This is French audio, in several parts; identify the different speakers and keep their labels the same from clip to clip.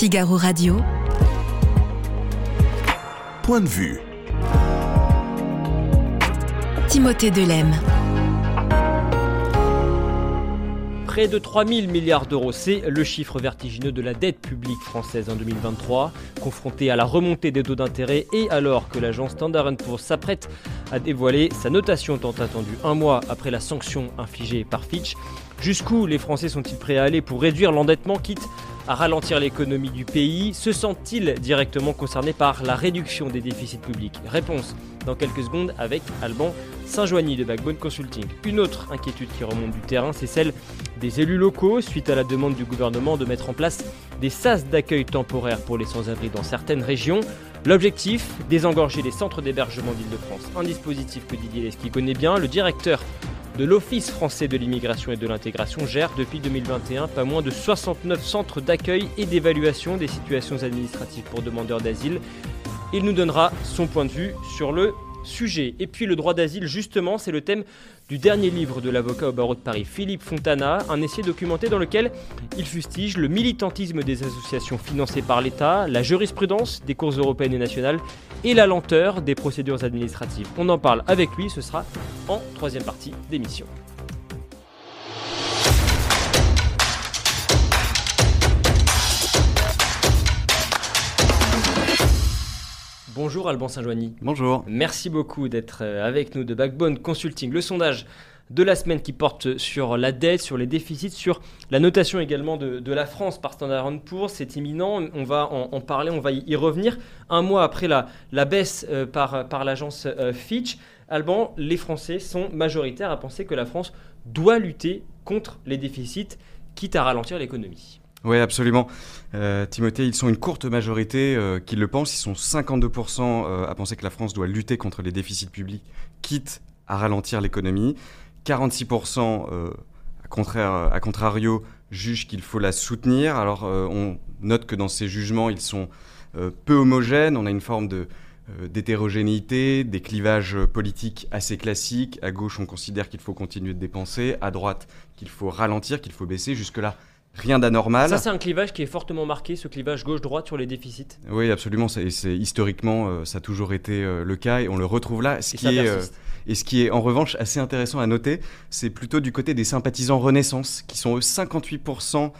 Speaker 1: Figaro Radio.
Speaker 2: Point de vue.
Speaker 1: Timothée Delem.
Speaker 3: Près de 3 000 milliards d'euros, c'est le chiffre vertigineux de la dette publique française en 2023. Confrontée à la remontée des taux d'intérêt et alors que l'agence Standard Poor's s'apprête à dévoiler sa notation tant attendue un mois après la sanction infligée par Fitch, jusqu'où les Français sont-ils prêts à aller pour réduire l'endettement quitte à ralentir l'économie du pays Se sentent-ils directement concernés par la réduction des déficits publics? Réponse dans quelques secondes avec Alban Saint-Joigny de Backbone Consulting. Une autre inquiétude qui remonte du terrain, c'est celle des élus locaux suite à la demande du gouvernement de mettre en place des sas d'accueil temporaires pour les sans-abri dans certaines régions. L'objectif, désengorger les centres d'hébergement d'Île-de-France. Un dispositif que Didier Lesky connaît bien. Le directeur de l'Office français de l'immigration et de l'intégration gère depuis 2021 pas moins de 69 centres d'accueil et d'évaluation des situations administratives pour demandeurs d'asile. Il nous donnera son point de vue sur le sujet. Et puis le droit d'asile, justement, c'est le thème du dernier livre de l'avocat au barreau de Paris, Philippe Fontana, un essai documenté dans lequel il fustige le militantisme des associations financées par l'État, la jurisprudence des cours européennes et nationales et la lenteur des procédures administratives. On en parle avec lui, ce sera en troisième partie d'émission. Bonjour Alban Saint-Joigny.
Speaker 4: Bonjour.
Speaker 3: Merci beaucoup d'être euh, avec nous de Backbone Consulting. Le sondage de la semaine qui porte sur la dette, sur les déficits, sur la notation également de, la France par Standard Poor's. C'est imminent, on va en, parler, on va y revenir. Un mois après la, la baisse euh, par, par l'agence euh, Fitch, Alban, les Français sont majoritaires à penser que la France doit lutter contre les déficits, quitte à ralentir l'économie.
Speaker 4: Oui, absolument. Euh, Timothée, ils sont une courte majorité euh, qui le pensent. Ils sont 52% euh, à penser que la France doit lutter contre les déficits publics, quitte à ralentir l'économie. 46% à, contraire, à contrario jugent qu'il faut la soutenir. Alors on note que dans ces jugements, ils sont peu homogènes. On a une forme de d'hétérogénéité, des clivages politiques assez classiques. À gauche, on considère qu'il faut continuer de dépenser. À droite, qu'il faut ralentir, qu'il faut baisser. Jusque-là, rien d'anormal.
Speaker 3: Ça, c'est un clivage qui est fortement marqué, ce clivage gauche-droite sur les déficits.
Speaker 4: Oui, absolument. C'est, historiquement, euh, ça a toujours été euh, le cas et on le retrouve là. Ce
Speaker 3: et,
Speaker 4: qui est, euh, et ce qui est en revanche assez intéressant à noter, c'est plutôt du côté des sympathisants Renaissance, qui sont eux 58%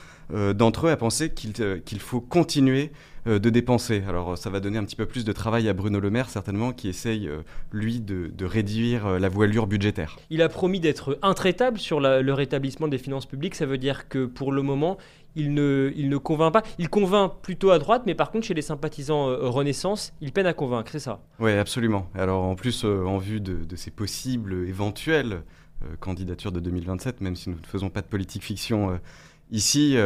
Speaker 4: d'entre eux à penser qu'il, faut continuer de dépenser. Alors ça va donner un petit peu plus de travail à Bruno Le Maire, certainement, qui essaye, euh, lui, de, réduire euh, la voilure budgétaire.
Speaker 3: Il a promis d'être intraitable sur le rétablissement des finances publiques. Ça veut dire que pour le moment, il ne, il ne convainc pas. Il convainc plutôt à droite, mais par contre, chez les sympathisants Renaissance, il peine à convaincre, c'est ça?
Speaker 4: Oui, absolument. Alors en plus, en vue de, de, ces possibles, éventuelles candidatures de 2027, même si nous ne faisons pas de politique fiction ici,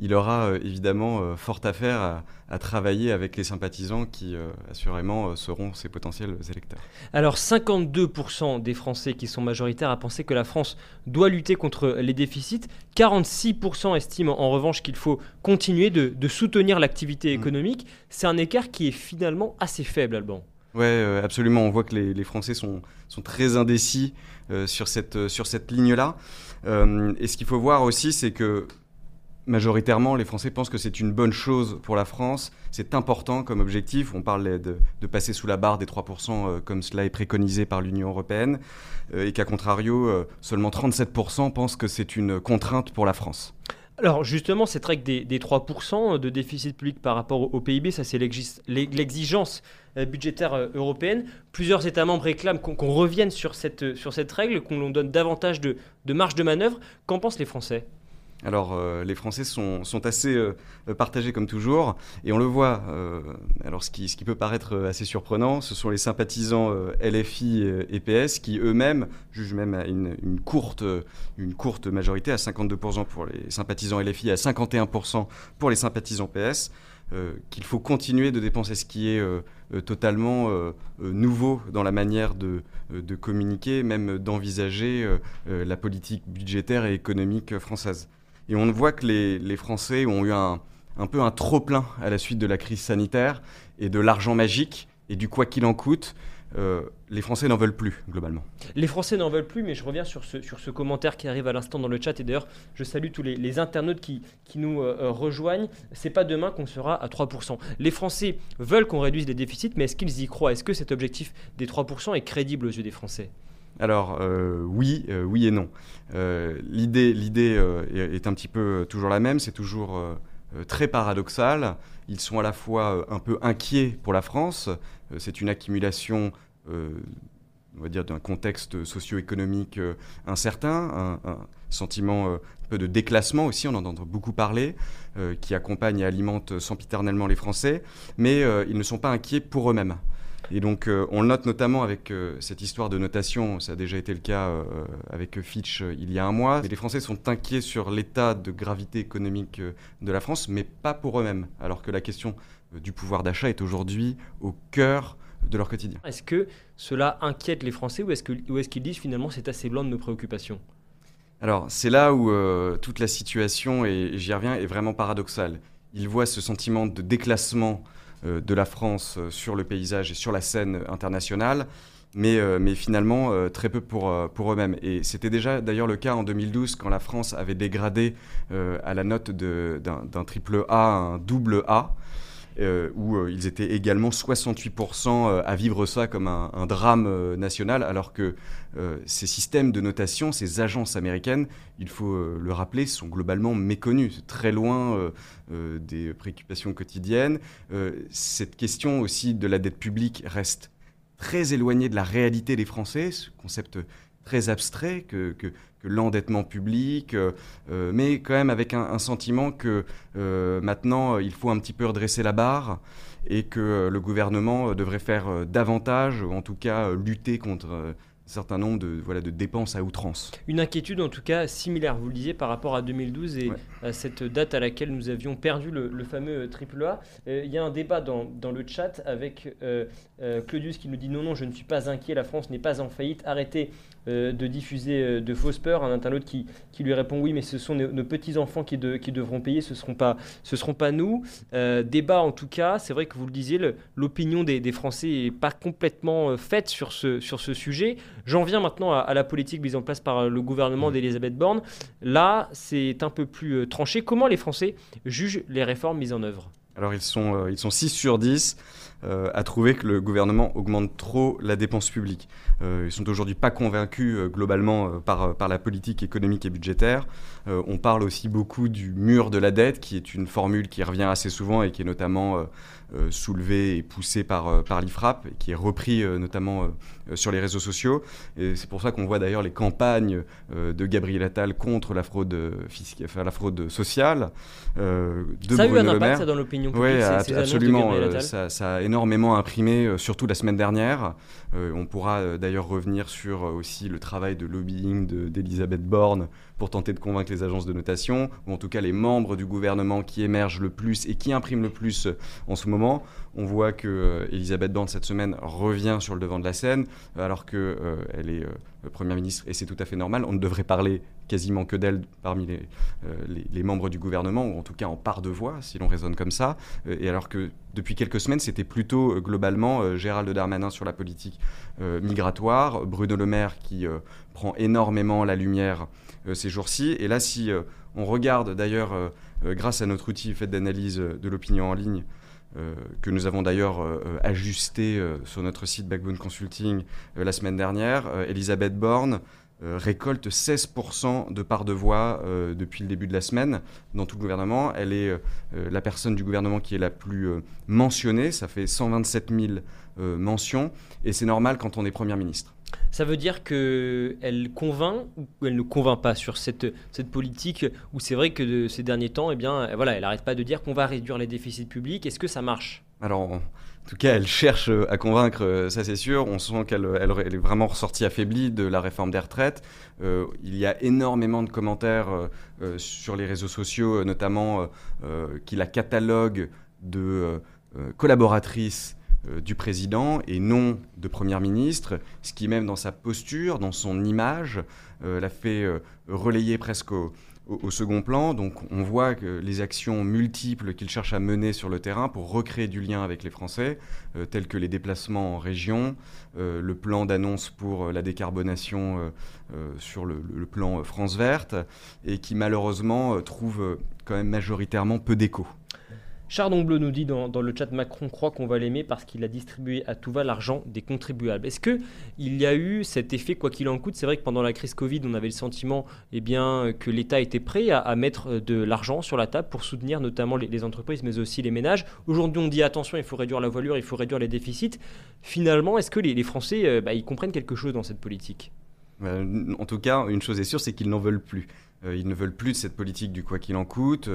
Speaker 4: il aura euh, évidemment euh, fort à faire à, travailler avec les sympathisants qui, euh, assurément, seront ses potentiels électeurs.
Speaker 3: Alors, 52% des Français qui sont majoritaires à penser que la France doit lutter contre les déficits. 46% estiment en revanche qu'il faut continuer de, soutenir l'activité mmh. économique. C'est un écart qui est finalement assez faible, Alban.
Speaker 4: Oui, absolument. On voit que les, Français sont, sont, très indécis sur cette, sur cette ligne-là. et ce qu'il faut voir aussi, c'est que majoritairement, les Français pensent que c'est une bonne chose pour la France. C'est important comme objectif. On parle de, passer sous la barre des 3%, euh, comme cela est préconisé par l'Union européenne. Euh, et qu'à contrario, euh, seulement 37% pensent que c'est une contrainte pour la France.
Speaker 3: Alors justement, cette règle des, 3% de déficit public par rapport au, PIB, ça c'est l'exigence budgétaire européenne. Plusieurs États membres réclament qu'on revienne sur cette, règle, qu'on donne davantage de, de marge de manœuvre. Qu'en pensent les Français?
Speaker 4: Alors, euh, les Français sont, assez euh, partagés comme toujours, et on le voit. Euh, alors, ce qui, peut paraître assez surprenant, ce sont les sympathisants LFI et PS qui eux-mêmes jugent même à une, courte, une courte majorité, à 52% pour les sympathisants LFI, à 51% pour les sympathisants PS, qu'il faut continuer de dépenser, ce qui est totalement nouveau dans la manière de communiquer, même d'envisager la politique budgétaire et économique française. Et on voit que les, Français ont eu un, peu un trop-plein à la suite de la crise sanitaire et de l'argent magique et du quoi qu'il en coûte. les Français n'en veulent plus, globalement.
Speaker 3: Les Français n'en veulent plus, mais je reviens sur ce, commentaire qui arrive à l'instant dans le chat. Et d'ailleurs, je salue tous les, internautes qui, nous rejoignent. C'est pas demain qu'on sera à 3%. Les Français veulent qu'on réduise les déficits, mais est-ce qu'ils y croient? Est-ce que cet objectif des 3% est crédible aux yeux des Français?
Speaker 4: Alors oui, oui et non. l'idée, l'idée est, un petit peu toujours la même. C'est toujours euh, très paradoxal. Ils sont à la fois euh, un peu inquiets pour la France. Euh, c'est une accumulation on va dire, d'un contexte socio-économique incertain, un, sentiment un peu de déclassement aussi, on en entend beaucoup parler, qui accompagne et alimente sempiternellement les Français, mais ils ne sont pas inquiets pour eux-mêmes. Et donc, euh, on le note notamment avec euh, cette histoire de notation, ça a déjà été le cas euh, avec Fitch il y a un mois. les Français sont inquiets sur l'état de gravité économique de la France, mais pas pour eux-mêmes, alors que la question du pouvoir d'achat est aujourd'hui au cœur de leur quotidien.
Speaker 3: Est-ce que cela inquiète les Français ou est-ce qu'ils disent finalement c'est assez blanc de nos préoccupations?
Speaker 4: Alors, c'est là où toute la situation, et j'y reviens, est vraiment paradoxale. Ils voient ce sentiment de déclassement de la France euh, sur le paysage et sur la scène internationale. Mais, euh, mais, finalement très peu pour, pour eux-mêmes. Et c'était déjà d'ailleurs le cas en 2012 quand la France avait dégradé à la note d'un triple A un double A. Euh, où euh, ils étaient également 68% euh, à vivre ça comme un, drame national, alors que ces systèmes de notation, ces agences américaines, il faut le rappeler, sont globalement méconnus, très loin des préoccupations quotidiennes. cette question aussi de la dette publique reste très éloignée de la réalité des Français, ce concept très abstrait que, que, l'endettement public, euh, euh, mais quand même avec un, sentiment que euh, maintenant il faut un petit peu redresser la barre et que le gouvernement devrait faire davantage, ou en tout cas lutter contre certain nombre de, voilà, de dépenses à outrance.
Speaker 3: Une inquiétude en tout cas similaire, vous le disiez, par rapport à 2012 et à cette date à laquelle nous avions perdu le, fameux triple A. Euh, il y a un débat dans, dans le chat avec euh, euh, Claudius qui nous dit non, non, je ne suis pas inquiet, la France n'est pas en faillite, arrêtez de diffuser de fausses peurs. Un internaute qui, qui lui répond oui, mais ce sont nos, petits-enfants qui, qui devront payer, ce ne seront, pas, ce seront pas nous. débat en tout cas, c'est vrai que vous le disiez, l'opinion des, des, Français n'est pas complètement faite sur ce, sur ce sujet. J'en viens maintenant à, la politique mise en place par le gouvernement mmh. d'Elisabeth Borne. Là, c'est un peu plus euh, tranché. Comment les Français jugent les réformes mises en œuvre?
Speaker 4: Alors ils sont, euh, ils sont 6 sur 10 euh, à trouver que le gouvernement augmente trop la dépense publique. Euh, ils sont aujourd'hui pas convaincus globalement par, par la politique économique et budgétaire. on parle aussi beaucoup du mur de la dette, qui est une formule qui revient assez souvent et qui est notamment soulevée et poussée par, par l'IFRAP, et qui est repris notamment sur les réseaux sociaux. Et c'est pour ça qu'on voit d'ailleurs les campagnes de Gabriel Attal contre la fraude, enfin, la fraude sociale.
Speaker 3: de ça a eu un impact dans l'opinion
Speaker 4: oui, absolument. Euh, ça, a énormément imprimé, euh, surtout la semaine dernière. Euh, on pourra d'ailleurs revenir sur aussi le travail de lobbying d'Elisabeth Borne pour tenter de convaincre les agences de notation, ou en tout cas les membres du gouvernement qui émergent le plus et qui impriment le plus en ce moment. On voit que Elisabeth Borne cette semaine revient sur le devant de la scène, alors qu'elle est Première ministre, et c'est tout à fait normal. On ne devrait parler quasiment que d'elle parmi les, les, membres du gouvernement, ou en tout cas en part de voix, si l'on raisonne comme ça. et alors que depuis quelques semaines, c'était plutôt globalement Gérald Darmanin sur la politique migratoire, Bruno Le Maire qui prend énormément la lumière ces jours-ci. Et là, si on regarde d'ailleurs, grâce à notre outil fait d'analyse de l'opinion en ligne, que nous avons d'ailleurs ajusté sur notre site Backbone Consulting la semaine dernière, Elisabeth Borne récolte 16% de part de voix depuis le début de la semaine dans tout le gouvernement. Elle est la personne du gouvernement qui est la plus mentionnée, ça fait 127 000 mentions, et c'est normal quand on est Première ministre.
Speaker 3: Ça veut dire qu'elle convainc ou elle ne convainc pas sur cette, cette politique où c'est vrai que de ces derniers temps, eh bien, voilà, elle n'arrête pas de dire qu'on va réduire les déficits publics. Est-ce que ça marche?
Speaker 4: Alors, tout cas, elle cherche à convaincre, ça c'est sûr. On sent qu'elle elle, est vraiment ressortie affaiblie de la réforme des retraites. Euh, il y a énormément de commentaires euh, euh, sur les réseaux sociaux, notamment qui la cataloguent de collaboratrice euh, du président et non de Premier ministre, ce qui même dans sa posture, dans son image, euh, l'a fait euh, relayer presque au, au, second plan. Donc on voit que les actions multiples qu'il cherche à mener sur le terrain pour recréer du lien avec les Français, euh, tels que les déplacements en région, euh, le plan d'annonce pour euh, la décarbonation sur le, plan France verte, et qui malheureusement trouve quand même majoritairement peu d'écho.
Speaker 3: Chardon Bleu nous dit dans, le chat Macron croit qu'on va l'aimer parce qu'il a distribué à tout va l'argent des contribuables. Est-ce que il y a eu cet effet quoi qu'il en coûte C'est vrai que pendant la crise Covid, on avait le sentiment eh bien, que l'État était prêt à, mettre de l'argent sur la table pour soutenir notamment les, entreprises mais aussi les ménages. Aujourd'hui, on dit attention, il faut réduire la voilure, il faut réduire les déficits. Finalement, est-ce que les, Français euh, bah, ils comprennent quelque chose dans cette politique?
Speaker 4: Euh, En tout cas, une chose est sûre, c'est qu'ils n'en veulent plus. Euh, ils ne veulent plus de cette politique du quoi qu'il en coûte.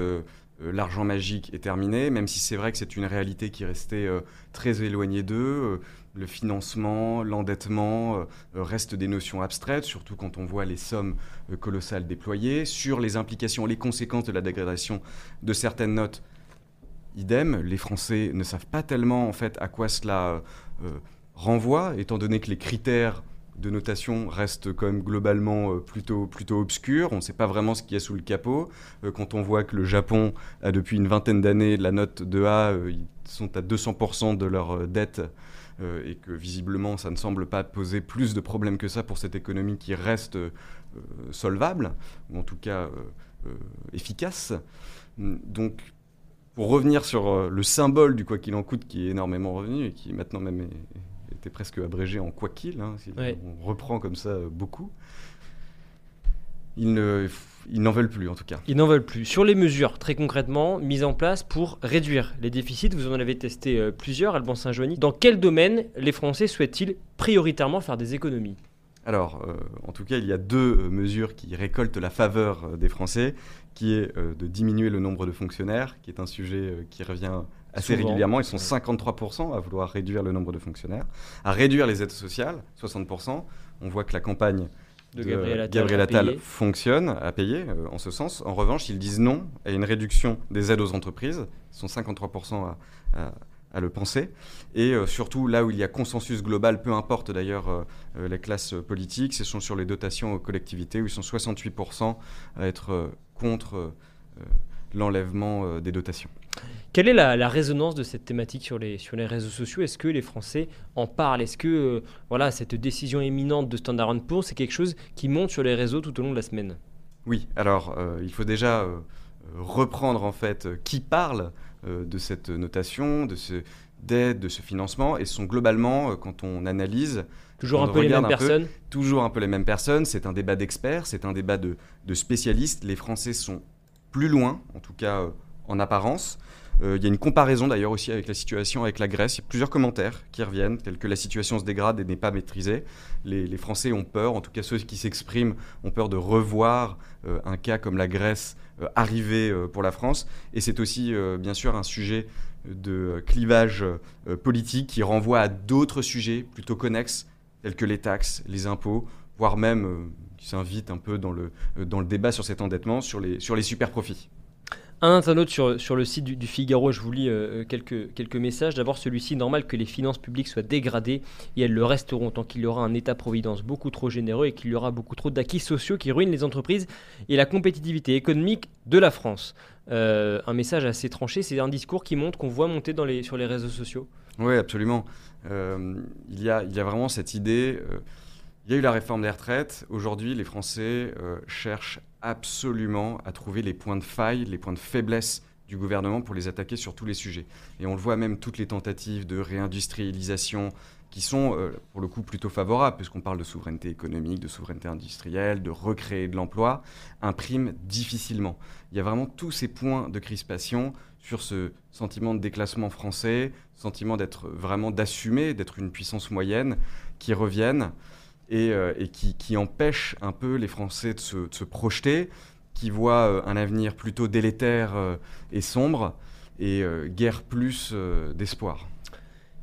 Speaker 4: Euh, l'argent magique est terminé, même si c'est vrai que c'est une réalité qui restait euh, très éloignée d'eux. Euh, le financement, l'endettement restent des notions abstraites, surtout quand on voit les sommes colossales déployées. Sur les implications, les conséquences de la dégradation de certaines notes, idem. Les Français ne savent pas tellement en fait à quoi cela renvoie, étant donné que les critères de notation reste quand même globalement euh, plutôt, plutôt obscur. On ne sait pas vraiment ce qu'il y a sous le capot. Euh, quand on voit que le Japon a depuis une vingtaine d'années la note de A, euh, ils sont à 200% de leur dette et que visiblement ça ne semble pas poser plus de problèmes que ça pour cette économie qui reste solvable, ou en tout cas efficace. Donc pour revenir sur le symbole du quoi qu'il en coûte qui est énormément revenu et qui maintenant même est presque abrégé en quoi qu'il, hein, si on reprend comme ça euh, beaucoup. Ils ne, ils n'en veulent plus en tout cas.
Speaker 3: Ils n'en veulent plus. Sur les mesures très concrètement mises en place pour réduire les déficits, vous en avez testé euh, plusieurs, Alban Saint-Joigny. Dans quel domaine les Français souhaitent-ils prioritairement faire des économies?
Speaker 4: Alors, euh, en tout cas, il y a deux mesures qui récoltent la faveur des Français, qui est de diminuer le nombre de fonctionnaires, qui est un sujet qui revient assez régulièrement. Ils sont 53% à vouloir réduire le nombre de fonctionnaires, à réduire les aides sociales, 60%. On voit que la campagne de, Gabriel Attal, fonctionne, à payer euh, en ce sens. En revanche, ils disent non à une réduction des aides aux entreprises. Ils sont 53% à, le penser. Et euh, surtout, là où il y a consensus global, peu importe d'ailleurs euh, les classes politiques, ce sont sur les dotations aux collectivités, où ils sont 68% à être contre l'enlèvement des dotations.
Speaker 3: Quelle est la, résonance de cette thématique sur les, sur les réseaux sociaux? Est-ce que les Français en parlent? Est-ce que euh, voilà, cette décision éminente de Standard Poor's, c'est quelque chose qui monte sur les réseaux tout au long de la semaine?
Speaker 4: Oui, alors euh, il faut déjà euh, reprendre en fait qui parle de cette notation, de ce d'aide, de ce financement, et sont globalement, quand on analyse,
Speaker 3: Toujours un peu les mêmes personnes?
Speaker 4: Toujours un peu les mêmes personnes. C'est un débat d'experts, c'est un débat de, de, spécialistes. Les Français sont plus loin, en tout cas en apparence. Euh, il y a une comparaison d'ailleurs aussi avec la situation avec la Grèce. Il y a plusieurs commentaires qui reviennent, tels que la situation se dégrade et n'est pas maîtrisée. Les, Français ont peur, en tout cas ceux qui s'expriment ont peur de revoir euh, un cas comme la Grèce euh, arriver pour la France. Et c'est aussi bien sûr un sujet de clivage politique qui renvoie à d'autres sujets plutôt connexes, tels que les taxes, les impôts, voire même qui s'invite un peu dans le, dans le débat sur cet endettement, sur les, sur les super profits.
Speaker 3: Un internaute sur, sur le site du, Figaro, je vous lis euh, quelques, quelques messages. D'abord, celui-ci, normal que les finances publiques soient dégradées et elles le resteront tant qu'il y aura un État-providence beaucoup trop généreux et qu'il y aura beaucoup trop d'acquis sociaux qui ruinent les entreprises et la compétitivité économique de la France. Euh, un message assez tranché, c'est un discours qui montre qu'on voit monter sur les réseaux sociaux.
Speaker 4: Oui, absolument. Euh, il y a vraiment cette idée. Il y a eu la réforme des retraites. Aujourd'hui, les Français cherchent absolument à trouver les points de faille, les points de faiblesse du gouvernement pour les attaquer sur tous les sujets. Et on le voit même, toutes les tentatives de réindustrialisation qui sont euh, pour le coup plutôt favorables, puisqu'on parle de souveraineté économique, de souveraineté industrielle, de recréer de l'emploi, impriment difficilement. Il y a vraiment tous ces points de crispation sur ce sentiment de déclassement français, sentiment d'être vraiment d'assumer, d'être une puissance moyenne, qui reviennent et, euh, qui, empêche un peu les Français de se, projeter, qui voient euh, un avenir plutôt délétère euh, et sombre, et guère plus d'espoir.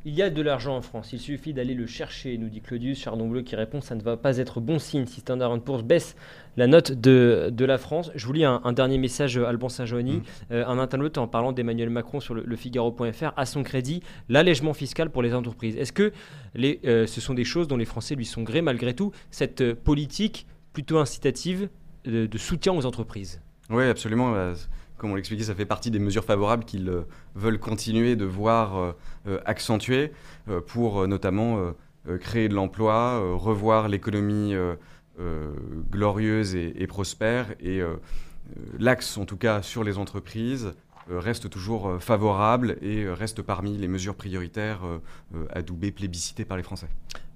Speaker 3: Il y a de l'argent en France, il suffit d'aller le chercher, nous dit Claudius Chardon Bleu qui répond ça ne va pas être bon signe si Standard Poor's baisse la note de, de la France. Je vous lis un, dernier message, Alban Saint-Joanny, mmh. euh, un internaute en parlant d'Emmanuel Macron sur le, Figaro.fr, à son crédit, l'allègement fiscal pour les entreprises. Est-ce que les, euh, ce sont des choses dont les Français lui sont grés malgré tout, cette politique plutôt incitative de soutien aux entreprises?
Speaker 4: Oui, absolument. Comme on l'expliquait, ça fait partie des mesures favorables qu'ils veulent continuer de voir accentuer pour notamment créer de l'emploi, revoir l'économie glorieuse et, et, prospère et l'axe, en tout cas, sur les entreprises euh, reste toujours euh, favorable et euh, reste parmi les mesures prioritaires adoubées, plébiscitées par les Français.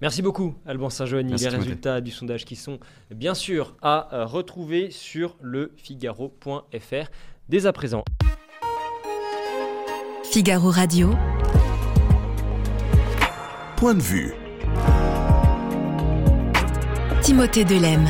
Speaker 3: Merci beaucoup, Alban Saint-Joanny. Les résultats du sondage qui sont bien sûr à retrouver sur le Figaro.fr dès à présent.
Speaker 1: Figaro Radio.
Speaker 2: Point de vue.
Speaker 1: Timothée Delem.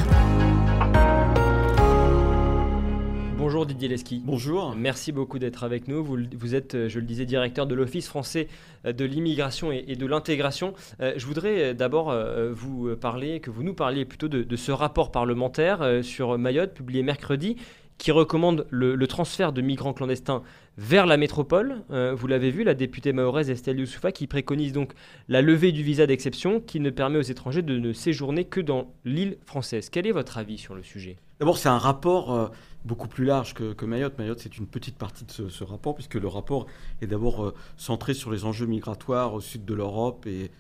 Speaker 3: Bonjour Didier Leski.
Speaker 5: Bonjour.
Speaker 3: Merci beaucoup d'être avec nous. Vous, êtes, euh, je le disais, directeur de l'Office français euh, de l'immigration et, de l'intégration. Euh, je voudrais d'abord vous parler, que vous nous parliez plutôt de, ce rapport parlementaire sur Mayotte, publié mercredi, qui recommande le, transfert de migrants clandestins vers la métropole. vous l'avez vu, la députée mahoraise Estelle Youssoufa qui préconise donc la levée du visa d'exception qui ne permet aux étrangers de ne séjourner que dans l'île française. Quel est votre avis sur le sujet?
Speaker 5: D'abord, c'est un rapport beaucoup plus large que, Mayotte. Mayotte, c'est une petite partie de ce, rapport, puisque le rapport est d'abord euh, centré sur les enjeux migratoires au sud de l'Europe et,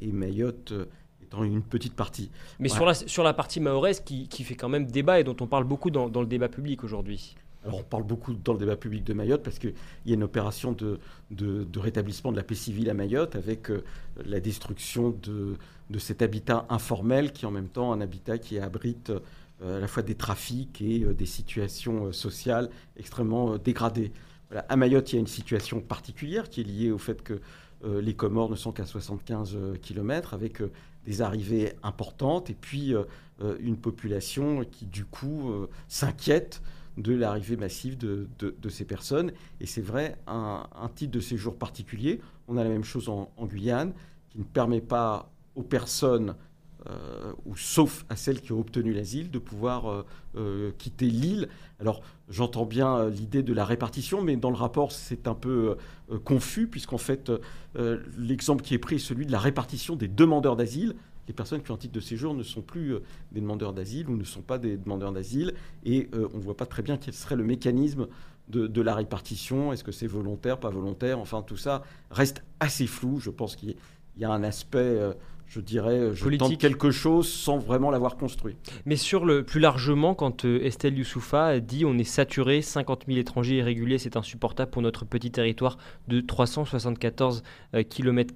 Speaker 5: Mayotte une petite partie.
Speaker 3: Mais sur, la, sur la partie mahoraise qui, qui, fait quand même débat et dont on parle beaucoup dans, le débat public aujourd'hui.
Speaker 5: Alors on parle beaucoup dans le débat public de Mayotte parce qu'il y a une opération de, de, rétablissement de la paix civile à Mayotte avec euh, la destruction de, de, cet habitat informel qui est en même temps un habitat qui abrite euh, à la fois des trafics et euh, des situations sociales extrêmement dégradées. À Mayotte, il y a une situation particulière qui est liée au fait que les Comores ne sont qu'à 75 km, avec des arrivées importantes et puis une population qui, du coup, s'inquiète de l'arrivée massive de, ces personnes. Et c'est vrai, un, un, titre de séjour particulier. On a la même chose en Guyane, qui ne permet pas aux personnes euh, ou sauf à celles qui ont obtenu l'asile, de pouvoir euh, euh, quitter l'île. Alors j'entends bien l'idée de la répartition, mais dans le rapport c'est un peu confus, puisqu'en fait l'exemple qui est pris est celui de la répartition des demandeurs d'asile. Les personnes qui ont un titre de séjour ne sont plus des demandeurs d'asile ou ne sont pas des demandeurs d'asile, et on ne voit pas très bien quel serait le mécanisme de la répartition. Est-ce que c'est volontaire, pas volontaire? Enfin tout ça reste assez flou. Je pense qu'il y a un aspect je dirais, je tente quelque chose sans vraiment l'avoir construit.
Speaker 3: Mais sur le plus largement, quand euh, Estelle Youssoufa dit on est saturé, 50 000 étrangers irréguliers, c'est insupportable pour notre petit territoire de 374 euh, km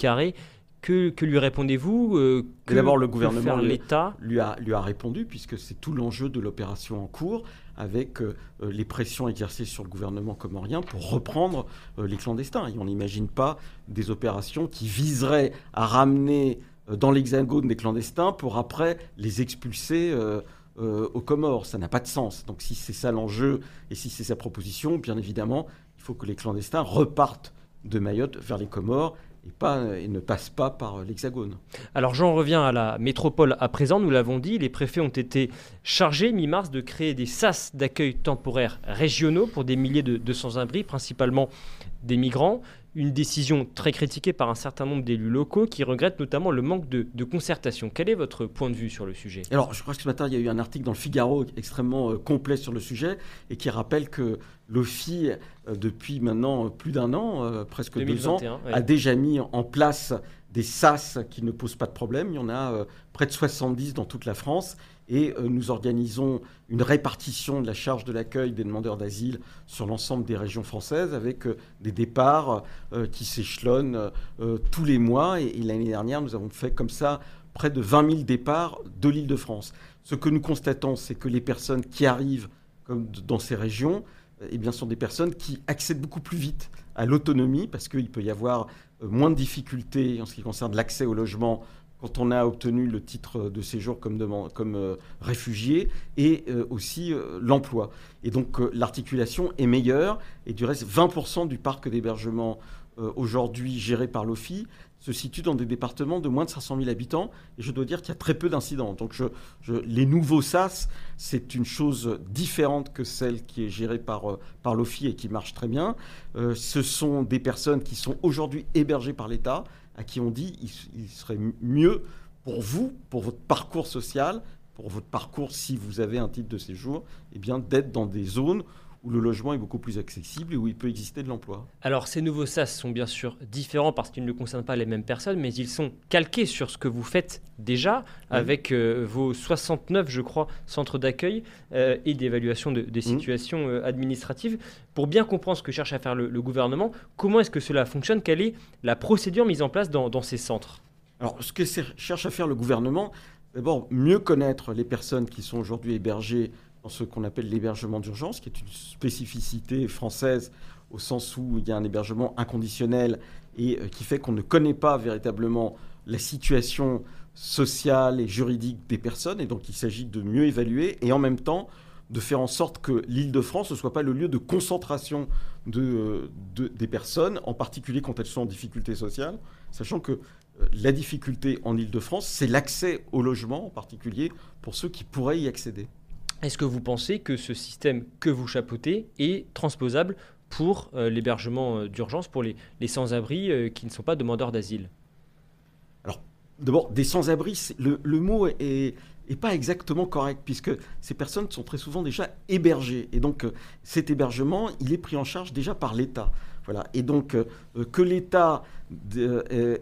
Speaker 3: que, que, lui répondez-vous
Speaker 5: euh, D'abord, le gouvernement l'État lui a, lui a répondu, puisque c'est tout l'enjeu de l'opération en cours, avec les pressions exercées sur le gouvernement comorien pour reprendre les clandestins. Et on n'imagine pas des opérations qui viseraient à ramener euh, dans l'hexagone des clandestins pour après les expulser euh, euh, aux Comores. Ça n'a pas de sens. Donc si c'est ça l'enjeu et si c'est sa proposition, bien évidemment, il faut que les clandestins repartent de Mayotte vers les Comores et, pas, ne passent pas par l'Hexagone.
Speaker 3: Alors j'en reviens à la métropole à présent, nous l'avons dit, les préfets ont été chargés mi-mars de créer des sas d'accueil temporaires régionaux pour des milliers de, de sans-abri, principalement des migrants une décision très critiquée par un certain nombre d'élus locaux qui regrettent notamment le manque de, concertation. Quel est votre point de vue sur le sujet?
Speaker 5: Alors, je crois que ce matin, il y a eu un article dans le Figaro extrêmement euh, complet sur le sujet et qui rappelle que l'OFI, euh, depuis maintenant plus d'un an, euh, presque deux ans, a déjà mis en place des SAS qui ne posent pas de problème. Il y en a près de 70 dans toute la France et euh, nous organisons une répartition de la charge de l'accueil des demandeurs d'asile sur l'ensemble des régions françaises avec euh, des départs euh, qui s'échelonnent tous les mois. Et, l'année dernière, nous avons fait comme ça près de 20 000 départs de l'île de France. Ce que nous constatons, c'est que les personnes qui arrivent comme dans ces régions, eh bien, sont des personnes qui accèdent beaucoup plus vite à l'autonomie parce qu'il peut y avoir moins de difficultés en ce qui concerne l'accès au logement quand on a obtenu le titre de séjour comme, euh, réfugié et euh, aussi euh, l'emploi. Et donc l'articulation est meilleure et du reste 20% du parc d'hébergement aujourd'hui géré par l'OFI se situe dans des départements de moins de 500 000 habitants et je dois dire qu'il y a très peu d'incidents. Donc les nouveaux SAS, c'est une chose différente que celle qui est gérée par, par l'OFI et qui marche très bien. ce sont des personnes qui sont aujourd'hui hébergées par l'État à qui on dit il, serait mieux pour vous, pour votre parcours social, pour votre parcours, si vous avez un titre de séjour, eh bien d'être dans des zones où le logement est beaucoup plus accessible et où il peut exister de l'emploi.
Speaker 3: Alors ces nouveaux SAS sont bien sûr différents parce qu'ils ne concernent pas les mêmes personnes, mais ils sont calqués sur ce que vous faites déjà avec euh, vos 69, je crois, centres d'accueil euh, et d'évaluation des mmh. situations euh, administratives. Pour bien comprendre ce que cherche à faire le, gouvernement, comment est-ce que cela fonctionne? Quelle est la procédure mise en place dans, dans ces centres?
Speaker 5: Alors ce que cherche à faire le gouvernement, d'abord mieux connaître les personnes qui sont aujourd'hui hébergées dans ce qu'on appelle l'hébergement d'urgence, qui est une spécificité française au sens où il y a un hébergement inconditionnel et euh, qui fait qu'on ne connaît pas véritablement la situation sociale et juridique des personnes. Et donc il s'agit de mieux évaluer et en même temps de faire en sorte que l'île de France ne soit pas le lieu de concentration euh, des personnes, en particulier quand elles sont en difficulté sociale, sachant que euh, la difficulté en île de France, c'est l'accès au logement, en particulier pour ceux qui pourraient y accéder.
Speaker 3: Est-ce que vous pensez que ce système que vous chapeautez est transposable pour euh, l'hébergement euh, d'urgence pour les, sans-abri euh, qui ne sont pas demandeurs d'asile?
Speaker 5: Alors, d'abord, des sans-abri, le, mot est, pas exactement correct, puisque ces personnes sont très souvent déjà hébergées. Et donc, cet hébergement, il est pris en charge déjà par l'État. Voilà. Et donc, que l'État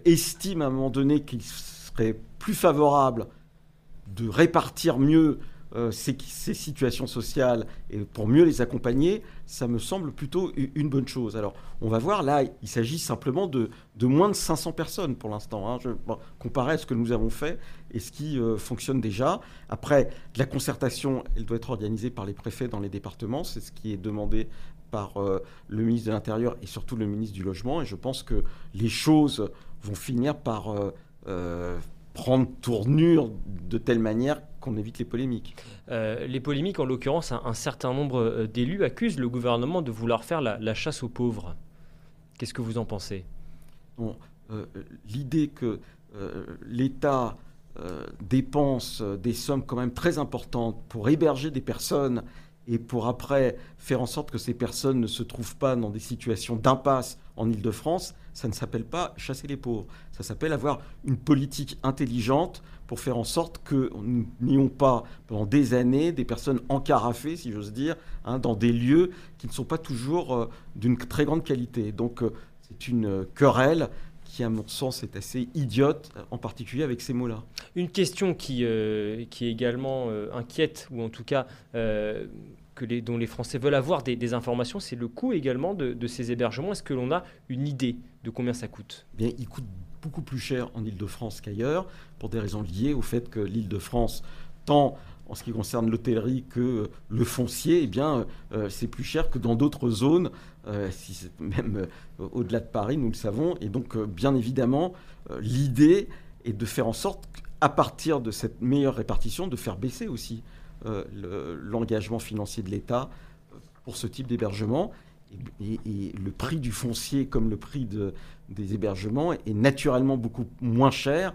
Speaker 5: estime à un moment donné qu'il serait plus favorable de répartir mieux euh, ces, situations sociales et pour mieux les accompagner, ça me semble plutôt une bonne chose. Alors, on va voir, là, il s'agit simplement de, moins de 500 personnes pour l'instant, hein, comparé à ce que nous avons fait et ce qui euh, fonctionne déjà. Après, la concertation, elle doit être organisée par les préfets dans les départements, c'est ce qui est demandé par euh, le ministre de l'Intérieur et surtout le ministre du Logement, et je pense que les choses vont finir par prendre tournure de telle manière qu'on évite les polémiques.
Speaker 3: Euh, les polémiques, en l'occurrence, un, certain nombre euh, d'élus accusent le gouvernement de vouloir faire la, chasse aux pauvres. Qu'est-ce que vous en pensez?
Speaker 5: Euh, L'idée que l'État dépense des sommes quand même très importantes pour héberger des personnes et pour après faire en sorte que ces personnes ne se trouvent pas dans des situations d'impasse en Ile-de-France, ça ne s'appelle pas chasser les pauvres. Ça s'appelle avoir une politique intelligente pour faire en sorte que nous n'ayons pas pendant des années des personnes encarafées, si j'ose dire, hein, dans des lieux qui ne sont pas toujours euh, d'une très grande qualité. Donc euh, c'est une querelle qui, à mon sens, est assez idiote, en particulier avec ces mots-là.
Speaker 3: Une question qui, euh, qui également inquiète, ou en tout cas que les, dont les Français veulent avoir des, informations, c'est le coût également de, ces hébergements. Est-ce que l'on a une idée de combien ça coûte?
Speaker 5: Bien, il coûte beaucoup plus cher en Ile-de-France qu'ailleurs, pour des raisons liées au fait que l'Île-de-France, tant en ce qui concerne l'hôtellerie que le foncier, eh bien, euh, c'est plus cher que dans d'autres zones, euh, même euh, au-delà de Paris, nous le savons. Et donc, bien évidemment, l'idée est de faire en sorte, à partir de cette meilleure répartition, de faire baisser aussi l'engagement financier de l'État pour ce type d'hébergement. Et, le prix du foncier comme le prix de, des hébergements est naturellement beaucoup moins cher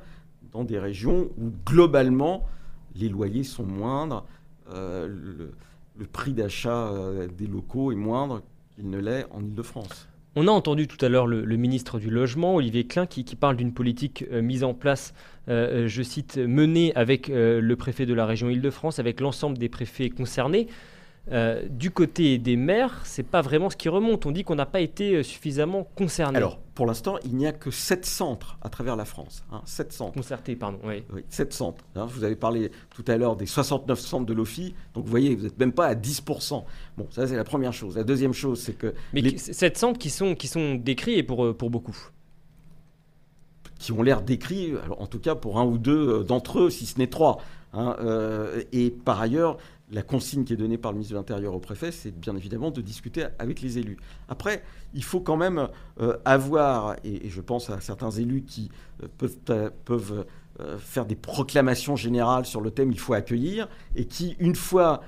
Speaker 5: dans des régions où globalement les loyers sont moindres, euh, le, prix d'achat euh, des locaux est moindre qu'il ne l'est en Ile-de-France.
Speaker 3: On a entendu tout à l'heure le, ministre du Logement, Olivier Klein, qui, parle d'une politique euh, mise en place, je cite, menée avec le préfet de la région Île-de-France, avec l'ensemble des préfets concernés. Euh, du côté des maires, c'est pas vraiment ce qui remonte. On dit qu'on n'a pas été euh, suffisamment concerné.
Speaker 5: Alors, pour l'instant, il n'y a que 7 centres à travers la France. Hein, 7 centres.
Speaker 3: Concertés, pardon. Oui.
Speaker 5: oui 7 centres. Hein. vous avez parlé tout à l'heure des 69 centres de l'OFI. Donc, vous voyez, vous n'êtes même pas à 10%. Bon, ça, c'est la première chose. La deuxième chose, c'est que.
Speaker 3: Mais les... 7 centres qui sont, qui sont décrits et pour, euh, pour beaucoup
Speaker 5: qui ont l'air décrits, en tout cas pour un ou deux d'entre eux, si ce n'est trois. Hein, et par ailleurs, la consigne qui est donnée par le ministre de l'Intérieur au préfet, c'est bien évidemment de discuter avec les élus. Après, il faut quand même euh, avoir, et, je pense à certains élus qui euh, peuvent, euh, peuvent faire des proclamations générales sur le thème il faut accueillir, et qui, une fois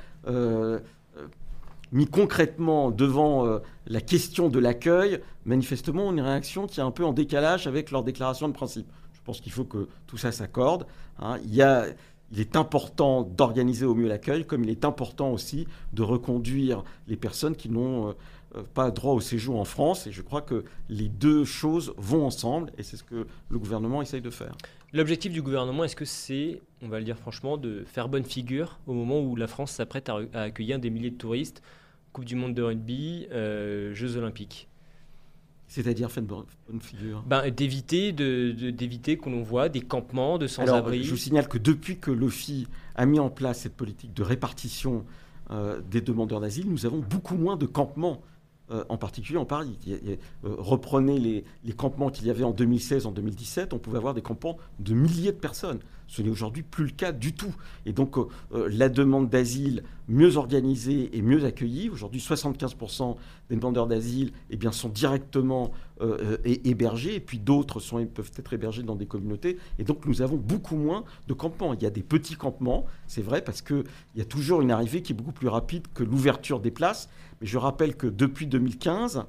Speaker 5: mis concrètement devant la question de l'accueil, manifestement ont une réaction qui est un peu en décalage avec leur déclaration de principe. Je pense qu'il faut que tout ça s'accorde. Hein. Il y a il est important d'organiser au mieux l'accueil, comme il est important aussi de reconduire les personnes qui n'ont euh, pas droit au séjour en France. Et je crois que les deux choses vont ensemble et c'est ce que le gouvernement essaye de faire.
Speaker 3: L'objectif du gouvernement, est-ce que c'est, on va le dire franchement, de faire bonne figure au moment où la France s'apprête à, accueillir des milliers de touristes, Coupe du Monde de rugby, Jeux Olympiques?
Speaker 5: C'est-à-dire faire bonne figure
Speaker 3: ben, D'éviter de, d'éviter qu'on voit des campements de sans-abri.
Speaker 5: Je vous signale que depuis que l'OFI a mis en place cette politique de répartition euh, des demandeurs d'asile, nous avons beaucoup moins de campements euh, en particulier en Paris. Euh, reprenez les, campements qu'il y avait en 2016, en 2017, on pouvait avoir des campements de milliers de personnes. Ce n'est aujourd'hui plus le cas du tout. Et donc euh, la demande d'asile mieux organisée et mieux accueillie, aujourd'hui 75% des demandeurs d'asile eh sont directement hébergés, et puis d'autres peuvent être hébergés dans des communautés. Et donc nous avons beaucoup moins de campements. Il y a des petits campements, c'est vrai, parce qu'il y a toujours une arrivée qui est beaucoup plus rapide que l'ouverture des places. Je rappelle que depuis 2015,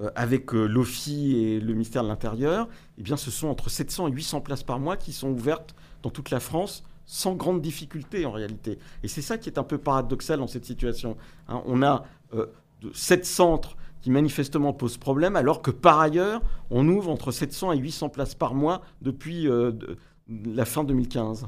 Speaker 5: euh, avec euh, l'OFI et le ministère de l'Intérieur, eh bien, ce sont entre 700 et 800 places par mois qui sont ouvertes dans toute la France sans grande difficulté en réalité. Et c'est ça qui est un peu paradoxal dans cette situation. Hein. on a euh, sept centres qui manifestement posent problème, alors que par ailleurs, on ouvre entre 700 et 800 places par mois depuis la fin 2015.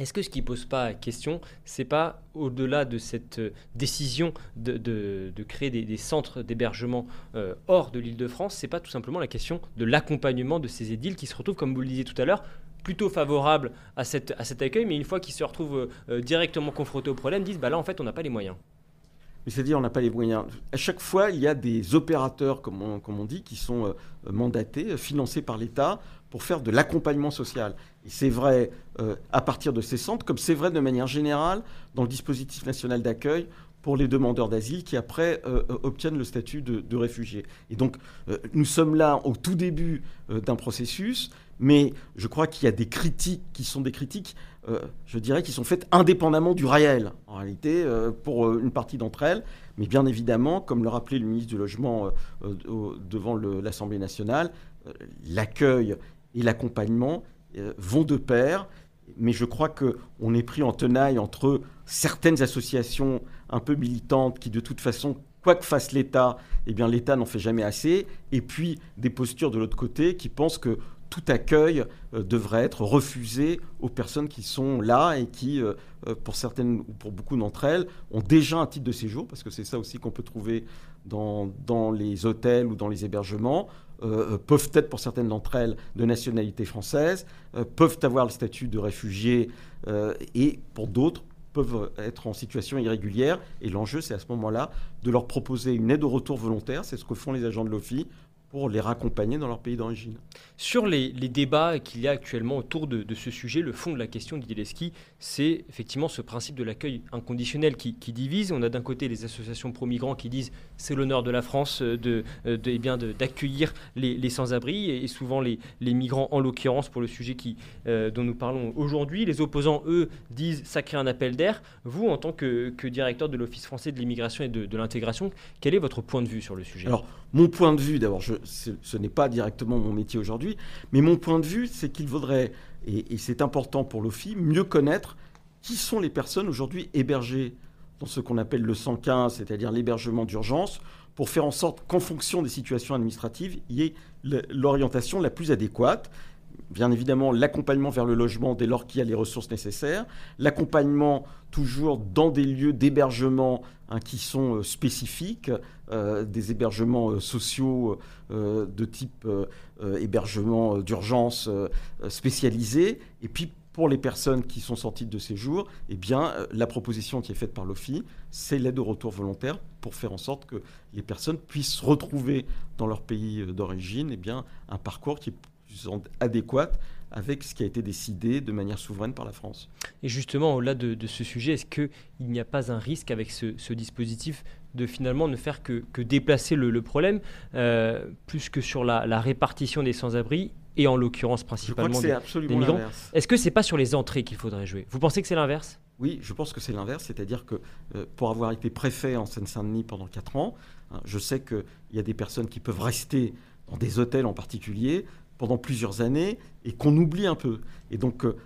Speaker 3: Est-ce que ce qui pose pas question, c'est pas au-delà de cette euh, décision de, créer des, centres d'hébergement euh, hors de l'Île-de-France, c'est pas tout simplement la question de l'accompagnement de ces édiles qui se retrouvent, comme vous le disiez tout à l'heure, plutôt favorables à, cet accueil, mais une fois qu'ils se retrouvent euh, directement confrontés au problème, disent bah là en fait on n'a pas les moyens.
Speaker 5: C'est-à-dire, on n'a pas les moyens. À chaque fois, il y a des opérateurs, comme on dit, qui sont mandatés, financés par l'État pour faire de l'accompagnement social. Et c'est vrai euh, à partir de ces centres, comme c'est vrai de manière générale dans le dispositif national d'accueil pour les demandeurs d'asile qui après euh, euh, obtiennent le statut de, de réfugié. Et donc nous sommes là au tout début d'un processus, mais je crois qu'il y a des critiques qui sont des critiques, je dirais, qui sont faites indépendamment du réel, en réalité, pour une partie d'entre elles. Mais bien évidemment, comme le rappelait le ministre du Logement devant l'Assemblée nationale, l'accueil et l'accompagnement euh, vont de pair. Mais je crois qu'on est pris en tenaille entre certaines associations un peu militantes qui, de toute façon, quoi que fasse l'État, eh bien l'État n'en fait jamais assez. Et puis des postures de l'autre côté qui pensent que tout accueil euh, devrait être refusé aux personnes qui sont là et qui, euh, pour certaines ou pour beaucoup d'entre elles, ont déjà un titre de séjour, parce que c'est ça aussi qu'on peut trouver dans, dans, les hôtels ou dans les hébergements, euh, peuvent être pour certaines d'entre elles de nationalité française, euh, peuvent avoir le statut de réfugié euh, et pour d'autres peuvent être en situation irrégulière. Et l'enjeu, c'est à ce moment-là de leur proposer une aide au retour volontaire. C'est ce que font les agents de l'OFI pour les raccompagner dans leur pays d'origine.
Speaker 3: Sur les, débats qu'il y a actuellement autour de, ce sujet, le fond de la question d'Ileski, c'est effectivement ce principe de l'accueil inconditionnel qui, divise. On a d'un côté les associations pro-migrants qui disent c'est l'honneur de la France de, de, eh bien d'accueillir les, sans-abri et, souvent les, les, migrants en l'occurrence pour le sujet qui, euh, dont nous parlons aujourd'hui. Les opposants, eux, disent ça crée un appel d'air. Vous, en tant que, que directeur de l'Office français de l'immigration et de, de l'intégration, quel est votre point de vue sur le sujet?
Speaker 5: Alors, mon point de vue, d'abord, ce n'est pas directement mon métier aujourd'hui, mais mon point de vue, c'est qu'il vaudrait, et, c'est important pour l'OFI, mieux connaître qui sont les personnes aujourd'hui hébergées dans ce qu'on appelle le 115, c'est-à-dire l'hébergement d'urgence, pour faire en sorte qu'en fonction des situations administratives, il y ait l'orientation la plus adéquate bien évidemment l'accompagnement vers le logement dès lors qu'il y a les ressources nécessaires, l'accompagnement toujours dans des lieux d'hébergement hein, qui sont euh, spécifiques, euh, des hébergements euh, sociaux de type hébergement d'urgence spécialisé, et puis pour les personnes qui sont sorties de séjour, eh bien, la proposition qui est faite par l'OFI, c'est l'aide au retour volontaire pour faire en sorte que les personnes puissent retrouver dans leur pays d'origine eh bien, un parcours qui est adéquate avec ce qui a été décidé de manière souveraine par la France.
Speaker 3: Et justement, au-delà de, ce sujet, est-ce qu'il n'y a pas un risque avec ce, dispositif de finalement ne faire que, déplacer le, problème, euh, plus que sur la, répartition des sans-abri, et en l'occurrence principalement des, migrants? Est-ce que c'est pas sur les entrées qu'il faudrait jouer? Vous pensez que c'est l'inverse?
Speaker 5: Oui, je pense que c'est l'inverse, c'est-à-dire que euh, pour avoir été préfet en Seine-Saint-Denis pendant 4 ans, hein, je sais qu'il y a des personnes qui peuvent rester dans des hôtels en particulier, pendant plusieurs années et qu'on oublie un peu. Et donc euh,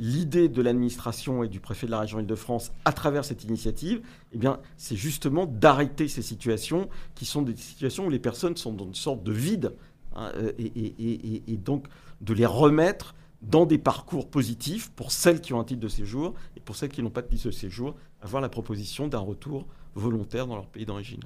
Speaker 5: l'idée de l'administration et du préfet de la région Île-de-France à travers cette initiative, eh bien, c'est justement d'arrêter ces situations qui sont des situations où les personnes sont dans une sorte de vide hein, et, et, donc de les remettre dans des parcours positifs pour celles qui ont un titre de séjour et pour celles qui n'ont pas de titre de séjour, avoir la proposition d'un retour volontaire dans leur pays d'origine.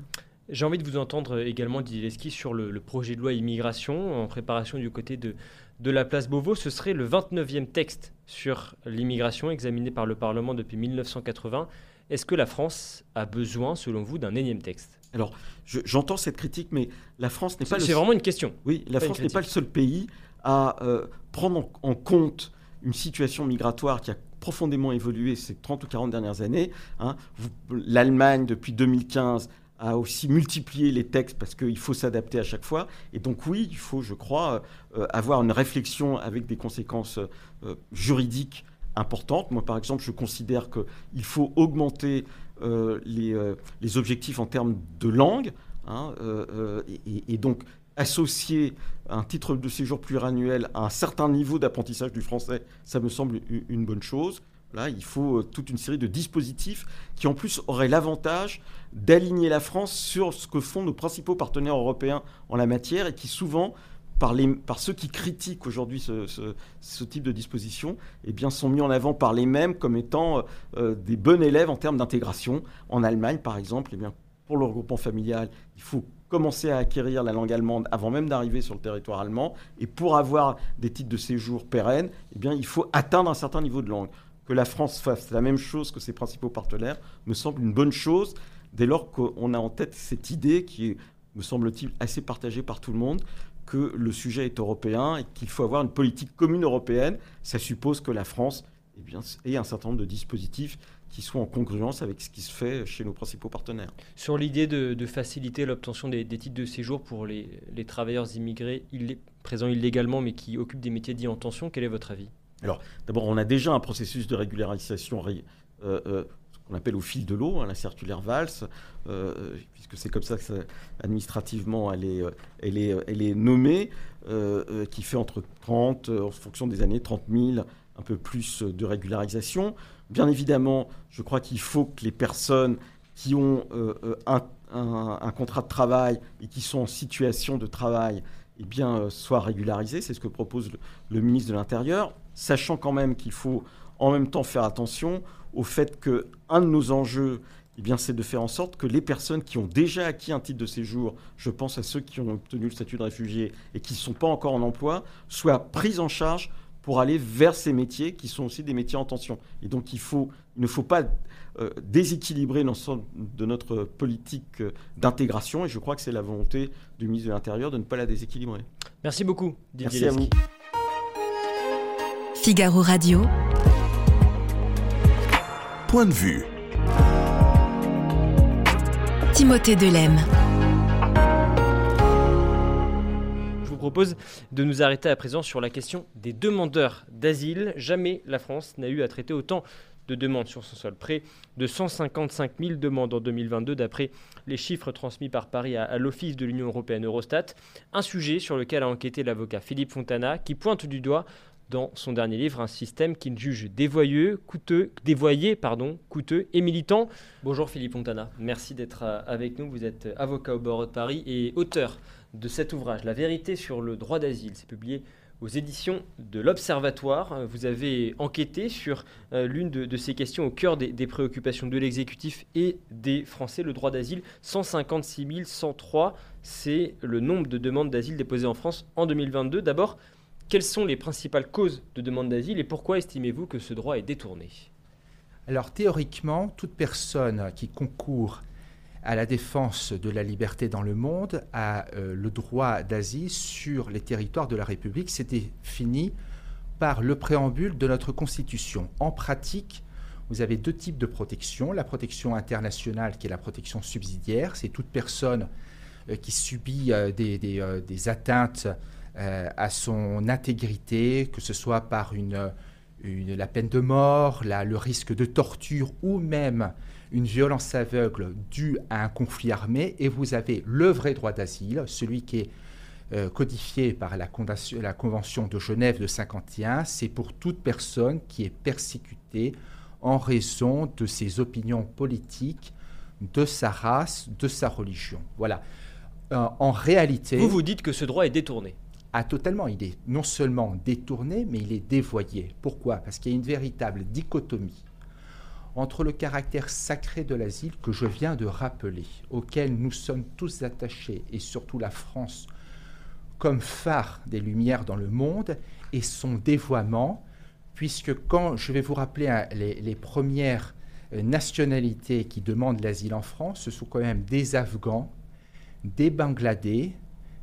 Speaker 3: J'ai envie de vous entendre également, Didier Leski, sur le, projet de loi immigration en préparation du côté de, de la place Beauvau. Ce serait le 29e texte sur l'immigration examiné par le Parlement depuis 1980. Est-ce que la France a besoin, selon vous, d'un énième texte?
Speaker 5: Alors, j'entends cette critique, mais la France n'est pas...
Speaker 3: C'est vraiment une question.
Speaker 5: Oui, la France n'est pas le seul pays à euh, prendre en, compte une situation migratoire qui a profondément évolué ces 30 ou 40 dernières années. Hein. L'Allemagne, depuis 2015, a aussi multiplié les textes parce qu'il faut s'adapter à chaque fois. Et donc oui, il faut, je crois, euh, avoir une réflexion avec des conséquences euh, juridiques importantes. Moi, par exemple, je considère qu'il faut augmenter euh, les, objectifs en termes de langue, hein, et, donc associer un titre de séjour pluriannuel à un certain niveau d'apprentissage du français, ça me semble une bonne chose. Il faut toute une série de dispositifs qui, en plus, auraient l'avantage d'aligner la France sur ce que font nos principaux partenaires européens en la matière et qui souvent par, ceux qui critiquent aujourd'hui ce, type de disposition, eh sont mis en avant par les mêmes comme étant euh, des bons élèves en termes d'intégration. En Allemagne, par exemple, eh pour le regroupement familial, il faut commencer à acquérir la langue allemande avant même d'arriver sur le territoire allemand. Et pour avoir des titres de séjour pérennes, eh il faut atteindre un certain niveau de langue. Que la France fasse la même chose que ses principaux partenaires me semble une bonne chose dès lors qu'on a en tête cette idée qui est, me semble-t-il, assez partagée par tout le monde, que le sujet est européen et qu'il faut avoir une politique commune européenne. Ça suppose que la France eh ait un certain nombre de dispositifs qui soient en congruence avec ce qui se fait chez nos principaux partenaires.
Speaker 3: Sur l'idée de, faciliter l'obtention des, titres de séjour pour les, travailleurs immigrés présents illégalement mais qui occupent des métiers dits en tension, quel est votre avis?
Speaker 5: Alors, d'abord, on a déjà un processus de régularisation euh, euh, qu'on appelle au fil de l'eau, hein, la circulaire VALS, euh, puisque c'est comme ça que administrativement elle est, euh, est nommée, euh, qui fait entre 30, en fonction des années, 30 000, un peu plus de régularisation. Bien évidemment, je crois qu'il faut que les personnes qui ont un, contrat de travail et qui sont en situation de travail eh bien, soient régularisées. C'est ce que propose le ministre de l'Intérieur, sachant quand même qu'il faut en même temps faire attention au fait que un de nos enjeux, eh bien, c'est de faire en sorte que les personnes qui ont déjà acquis un titre de séjour, je pense à ceux qui ont obtenu le statut de réfugié et qui ne sont pas encore en emploi, soient prises en charge pour aller vers ces métiers qui sont aussi des métiers en tension. Et donc il, faut, il ne faut pas euh, déséquilibrer l'ensemble de notre politique euh, d'intégration et je crois que c'est la volonté du ministre de l'Intérieur de ne pas la déséquilibrer.
Speaker 3: Merci beaucoup,
Speaker 5: Didier Merci à vous.
Speaker 1: Figaro Radio
Speaker 2: point de vue.
Speaker 1: Timothée Delem.
Speaker 3: Je vous propose de nous arrêter à présent sur la question des demandeurs d'asile. Jamais la France n'a eu à traiter autant de demandes sur son sol. Près de 155 000 demandes en 2022 d'après les chiffres transmis par Paris à, à l'Office de l'Union européenne Eurostat. Un sujet sur lequel a enquêté l'avocat Philippe Fontana qui pointe du doigt dans son dernier livre un système qu'il juge dévoyeux, coûteux, dévoyé pardon, coûteux et militant. Bonjour Philippe Fontana, merci d'être euh, avec nous. Vous êtes avocat au barreau de Paris et auteur de cet ouvrage, La vérité sur le droit d'asile. C'est publié aux éditions de l'Observatoire. Vous avez enquêté sur euh, l'une de, ces questions au cœur des, des préoccupations de l'exécutif et des Français, le droit d'asile. 156 103, c'est le nombre de demandes d'asile déposées en France en 2022. D'abord, quelles sont les principales causes de demande d'asile et pourquoi estimez-vous que ce droit est détourné?
Speaker 6: Alors théoriquement, toute personne qui concourt à la défense de la liberté dans le monde a euh, le droit d'asile sur les territoires de la République. C'est défini par le préambule de notre Constitution. En pratique, vous avez deux types de protection. La protection internationale, qui est la protection subsidiaire, c'est toute personne euh, qui subit euh, des atteintes euh, à son intégrité, que ce soit par une, la peine de mort, le risque de torture ou même une violence aveugle due à un conflit armé. Et vous avez le vrai droit d'asile, celui qui est euh, codifié par la, Convention de Genève de 51, c'est pour toute personne qui est persécutée en raison de ses opinions politiques, de sa race, de sa religion. Voilà. Euh, en réalité...
Speaker 3: Vous vous dites que ce droit est détourné
Speaker 6: ah, totalement. Il est non seulement détourné, mais il est dévoyé. Pourquoi? Parce qu'il y a une véritable dichotomie entre le caractère sacré de l'asile que je viens de rappeler, auquel nous sommes tous attachés, et surtout la France, comme phare des Lumières dans le monde, et son dévoiement, puisque quand je vais vous rappeler hein, les, premières euh, nationalités qui demandent l'asile en France, ce sont quand même des Afghans, des Bangladais,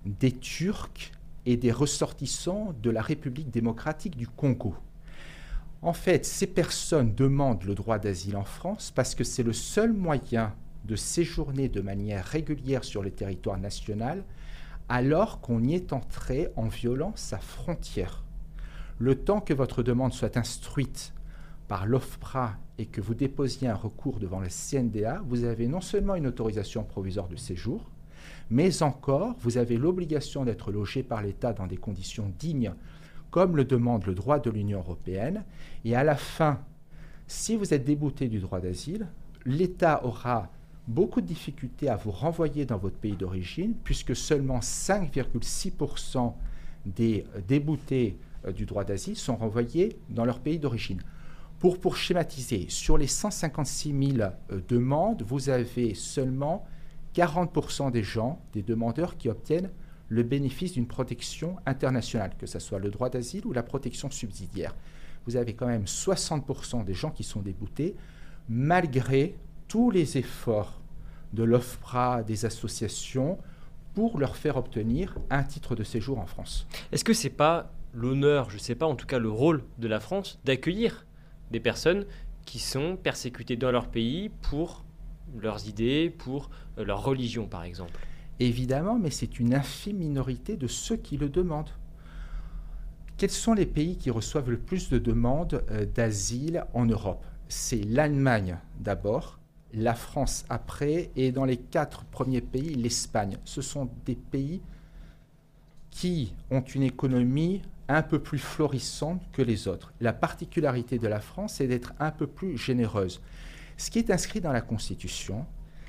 Speaker 6: des Turcs et des ressortissants de la République démocratique du Congo. En fait, ces personnes demandent le droit d'asile en France parce que c'est le seul moyen de séjourner de manière régulière sur le territoire national alors qu'on y est entré en violant sa frontière. Le temps que votre demande soit instruite par l'OFPRA et que vous déposiez un recours devant la CNDA, vous avez non seulement une autorisation provisoire de séjour, mais encore, vous avez l'obligation d'être logé par l'État dans des conditions dignes, comme le demande le droit de l'Union européenne. Et à la fin, si vous êtes débouté du droit d'asile, l'État aura beaucoup de difficultés à vous renvoyer dans votre pays d'origine, puisque seulement 5,6% des déboutés euh, du droit d'asile sont renvoyés dans leur pays d'origine. Pour, pour schématiser, sur les 156 000 euh, demandes, vous avez seulement 40% des gens, des demandeurs qui obtiennent le bénéfice d'une protection internationale, que ce soit le droit d'asile ou la protection subsidiaire. Vous avez quand même 60% des gens qui sont déboutés, malgré tous les efforts de l'OFPRA, des associations, pour leur faire obtenir un titre de séjour en France.
Speaker 3: Est-ce que ce n'est pas l'honneur, je ne sais pas, en tout cas le rôle de la France, d'accueillir des personnes qui sont persécutées dans leur pays pour leurs idées, pour euh, leur religion, par exemple.
Speaker 6: Évidemment, mais c'est une infime minorité de ceux qui le demandent. Quels sont les pays qui reçoivent le plus de demandes euh, d'asile en Europe? C'est l'Allemagne d'abord, la France après, et dans les quatre premiers pays, l'Espagne. Ce sont des pays qui ont une économie un peu plus florissante que les autres. La particularité de la France, c'est d'être un peu plus généreuse. Ce qui est inscrit dans la Constitution,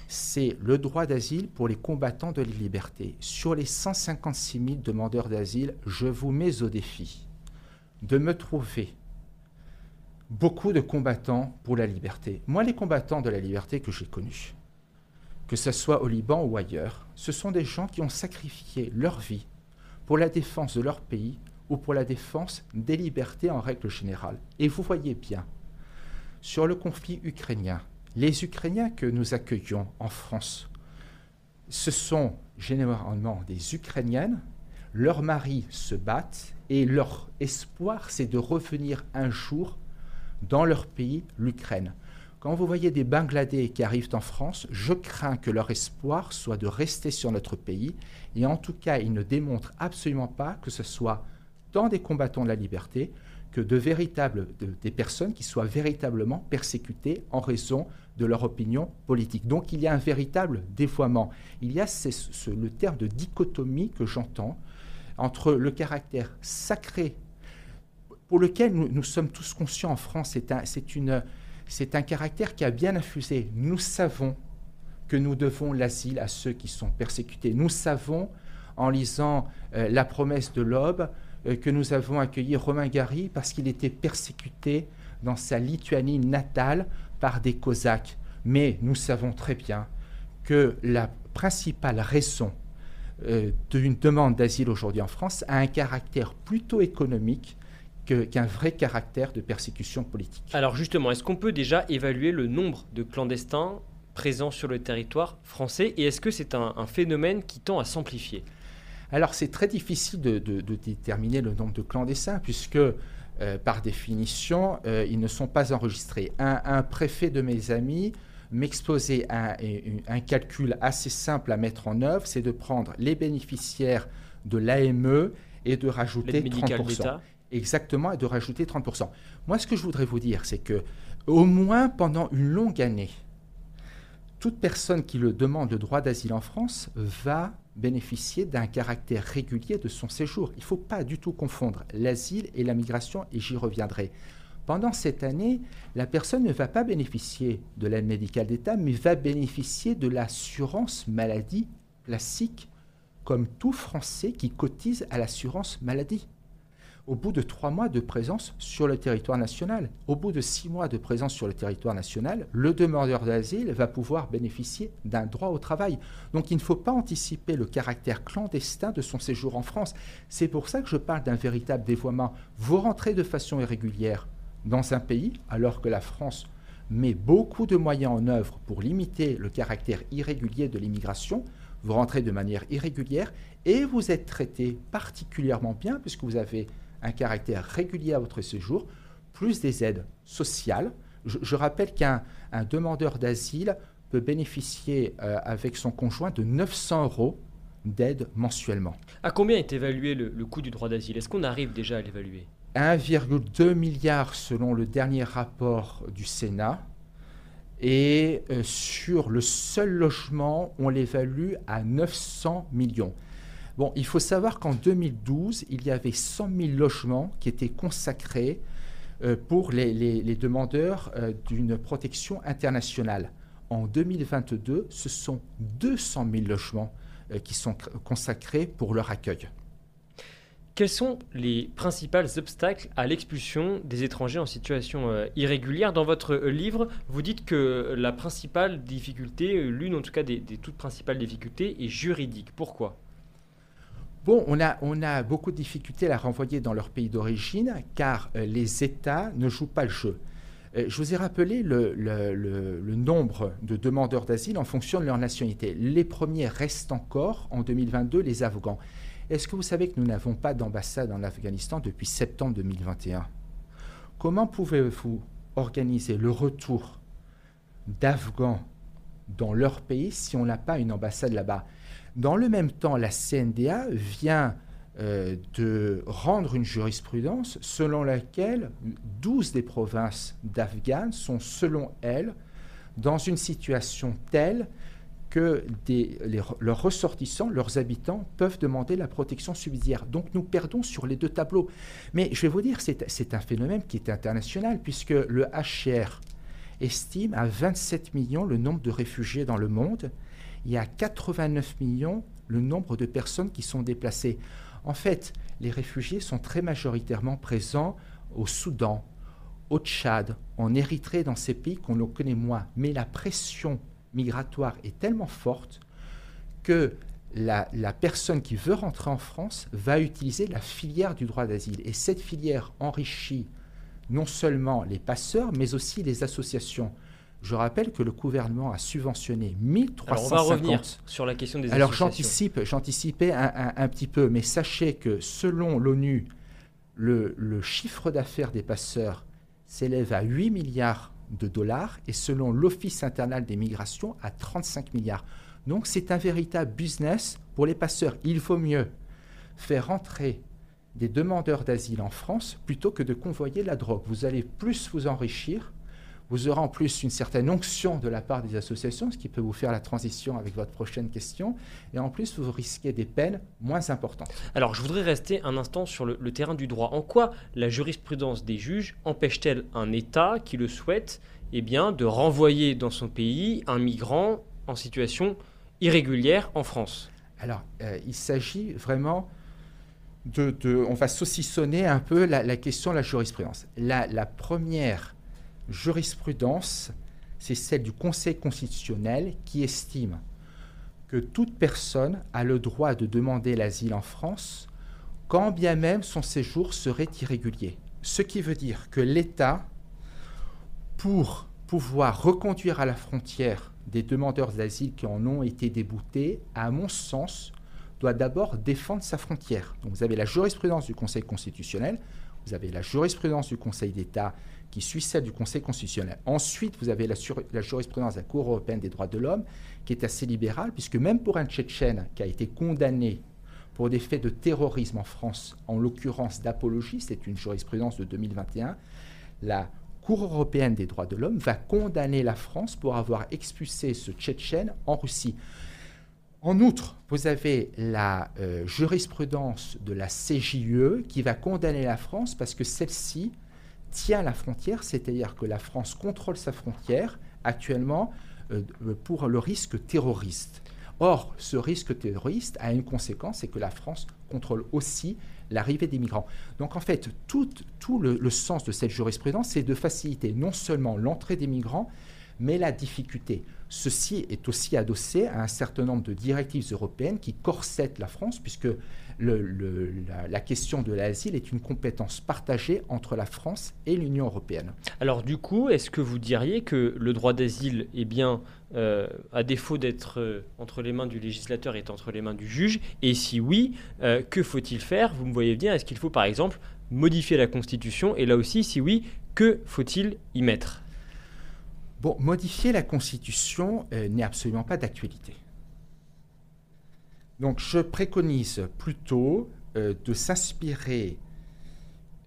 Speaker 6: c'est le droit d'asile pour les combattants de la liberté. Sur les 156 000 demandeurs d'asile, je vous mets au défi de me trouver beaucoup de combattants pour la liberté. Moi, les combattants de la liberté que j'ai connus, que ce soit au Liban ou ailleurs, ce sont des gens qui ont sacrifié leur vie pour la défense de leur pays ou pour la défense des libertés en règle générale. Et vous voyez bien, sur le conflit ukrainien. Les Ukrainiens que nous accueillons en France, ce sont généralement des Ukrainiennes, leurs maris se battent et leur espoir, c'est de revenir un jour dans leur pays, l'Ukraine. Quand vous voyez des Bangladais qui arrivent en France, je crains que leur espoir soit de rester sur notre pays. Et en tout cas, ils ne démontrent absolument pas que ce soit dans des combattants de la liberté que de véritables, des personnes qui soient véritablement persécutées en raison de leur opinion politique. Donc il y a un véritable dévoiement. Il y a le terme de dichotomie que j'entends entre le caractère sacré pour lequel nous, sommes tous conscients en France, c'est un, caractère qui a bien infusé. Nous savons que nous devons l'asile à ceux qui sont persécutés. Nous savons, en lisant euh, La promesse de l'aube, que nous avons accueilli Romain Gary parce qu'il était persécuté dans sa Lituanie natale par des Cosaques. Mais nous savons très bien que la principale raison euh, d'une demande d'asile aujourd'hui en France a un caractère plutôt économique qu'un vrai caractère de persécution politique.
Speaker 3: Alors justement, est-ce qu'on peut déjà évaluer le nombre de clandestins présents sur le territoire français et est-ce que c'est un phénomène qui tend à s'amplifier?
Speaker 6: Alors c'est très difficile de, déterminer le nombre de clandestins puisque euh, par définition, euh, ils ne sont pas enregistrés. Un, préfet de mes amis m'exposait un, un, calcul assez simple à mettre en œuvre, c'est de prendre les bénéficiaires de l'AME et de rajouter 30%. Exactement, et de rajouter 30%. Moi, ce que je voudrais vous dire, c'est que au moins pendant une longue année, toute personne qui le demande le droit d'asile en France va bénéficier d'un caractère régulier de son séjour. Il ne faut pas du tout confondre l'asile et la migration, et j'y reviendrai. Pendant cette année, la personne ne va pas bénéficier de l'aide médicale d'État, mais va bénéficier de l'assurance maladie classique, comme tout Français qui cotise à l'assurance maladie au bout de trois mois de présence sur le territoire national. Au bout de six mois de présence sur le territoire national, le demandeur d'asile va pouvoir bénéficier d'un droit au travail. Donc il ne faut pas anticiper le caractère clandestin de son séjour en France. C'est pour ça que je parle d'un véritable dévoiement. Vous rentrez de façon irrégulière dans un pays, alors que la France met beaucoup de moyens en œuvre pour limiter le caractère irrégulier de l'immigration. Vous rentrez de manière irrégulière et vous êtes traité particulièrement bien puisque vous avez un caractère régulier à votre séjour, plus des aides sociales. Je, rappelle qu'un demandeur d'asile peut bénéficier euh, avec son conjoint de 900 euros d'aide mensuellement.
Speaker 3: À combien est évalué le, coût du droit d'asile? Est-ce qu'on arrive déjà à l'évaluer?
Speaker 6: 1,2 milliard selon le dernier rapport du Sénat. Et euh, sur le seul logement, on l'évalue à 900 millions. Bon, il faut savoir qu'en 2012, il y avait 100 000 logements qui étaient consacrés euh, pour les, demandeurs euh, d'une protection internationale. En 2022, ce sont 200 000 logements euh, qui sont consacrés pour leur accueil.
Speaker 3: Quels sont les principaux obstacles à l'expulsion des étrangers en situation irrégulière? Dans votre livre, vous dites que la principale difficulté, l'une en tout cas des toutes principales difficultés, est juridique. Pourquoi?
Speaker 6: Bon, on a, on beaucoup de difficultés à la renvoyer dans leur pays d'origine car euh, les États ne jouent pas le jeu. Euh, je vous ai rappelé le, le, nombre de demandeurs d'asile en fonction de leur nationalité. Les premiers restent encore en 2022 les Afghans. Est-ce que vous savez que nous n'avons pas d'ambassade en Afghanistan depuis septembre 2021 Comment pouvez-vous organiser le retour d'Afghans dans leur pays si on n'a pas une ambassade là-bas? Dans le même temps, la CNDA vient euh, de rendre une jurisprudence selon laquelle 12 des provinces d'Afghan sont, selon elle, dans une situation telle que leurs ressortissants, leurs habitants, peuvent demander la protection subsidiaire. Donc nous perdons sur les deux tableaux. Mais je vais vous dire, c'est un phénomène qui est international, puisque le HR estime à 27 millions le nombre de réfugiés dans le monde il y a 89 millions le nombre de personnes qui sont déplacées. En fait, les réfugiés sont très majoritairement présents au Soudan, au Tchad, en Érythrée, dans ces pays qu'on connaît moins. Mais la pression migratoire est tellement forte que la, personne qui veut rentrer en France va utiliser la filière du droit d'asile. Et cette filière enrichit non seulement les passeurs, mais aussi les associations. Je rappelle que le gouvernement a subventionné 1350. Alors on va revenir
Speaker 3: sur la question des
Speaker 6: Alors j'anticipe, j'anticipais un, petit peu, mais sachez que selon l'ONU, le, le, chiffre d'affaires des passeurs s'élève à 8 milliards de dollars et selon l'Office international des migrations à 35 milliards. Donc c'est un véritable business pour les passeurs. Il faut mieux faire entrer des demandeurs d'asile en France plutôt que de convoyer la drogue. Vous allez plus vous enrichir vous aurez en plus une certaine onction de la part des associations, ce qui peut vous faire la transition avec votre prochaine question. Et en plus, vous risquez des peines moins importantes.
Speaker 3: Alors, je voudrais rester un instant sur le, terrain du droit. En quoi la jurisprudence des juges empêche-t-elle un État qui le souhaite eh bien, de renvoyer dans son pays un migrant en situation irrégulière en France?
Speaker 6: Alors, euh, il s'agit vraiment de, On va saucissonner un peu la, question de la jurisprudence. La, la première jurisprudence, c'est celle du Conseil constitutionnel qui estime que toute personne a le droit de demander l'asile en France quand bien même son séjour serait irrégulier. Ce qui veut dire que l'État, pour pouvoir reconduire à la frontière des demandeurs d'asile qui en ont été déboutés, à mon sens, doit d'abord défendre sa frontière. Donc vous avez la jurisprudence du Conseil constitutionnel, vous avez la jurisprudence du Conseil d'État qui suit celle du Conseil constitutionnel. Ensuite, vous avez la, jurisprudence de la Cour européenne des droits de l'homme, qui est assez libérale, puisque même pour un Tchétchène qui a été condamné pour des faits de terrorisme en France, en l'occurrence d'apologie, c'est une jurisprudence de 2021, la Cour européenne des droits de l'homme va condamner la France pour avoir expulsé ce Tchétchène en Russie. En outre, vous avez la euh, jurisprudence de la CJE qui va condamner la France parce que celle-ci tient la frontière, c'est-à-dire que la France contrôle sa frontière actuellement euh, pour le risque terroriste. Or, ce risque terroriste a une conséquence, c'est que la France contrôle aussi l'arrivée des migrants. Donc en fait, tout, le, sens de cette jurisprudence, c'est de faciliter non seulement l'entrée des migrants, mais la difficulté. Ceci est aussi adossé à un certain nombre de directives européennes qui corsettent la France, puisque la, question de l'asile est une compétence partagée entre la France et l'Union européenne.
Speaker 3: Alors du coup, est-ce que vous diriez que le droit d'asile bien, euh, à défaut d'être euh, entre les mains du législateur, est entre les mains du juge? Et si oui, euh, que faut-il faire? Vous me voyez bien, est-ce qu'il faut par exemple modifier la Constitution? Et là aussi, si oui, que faut-il y mettre?
Speaker 6: Bon, modifier la Constitution n'est absolument pas d'actualité. Donc je préconise plutôt euh, de s'inspirer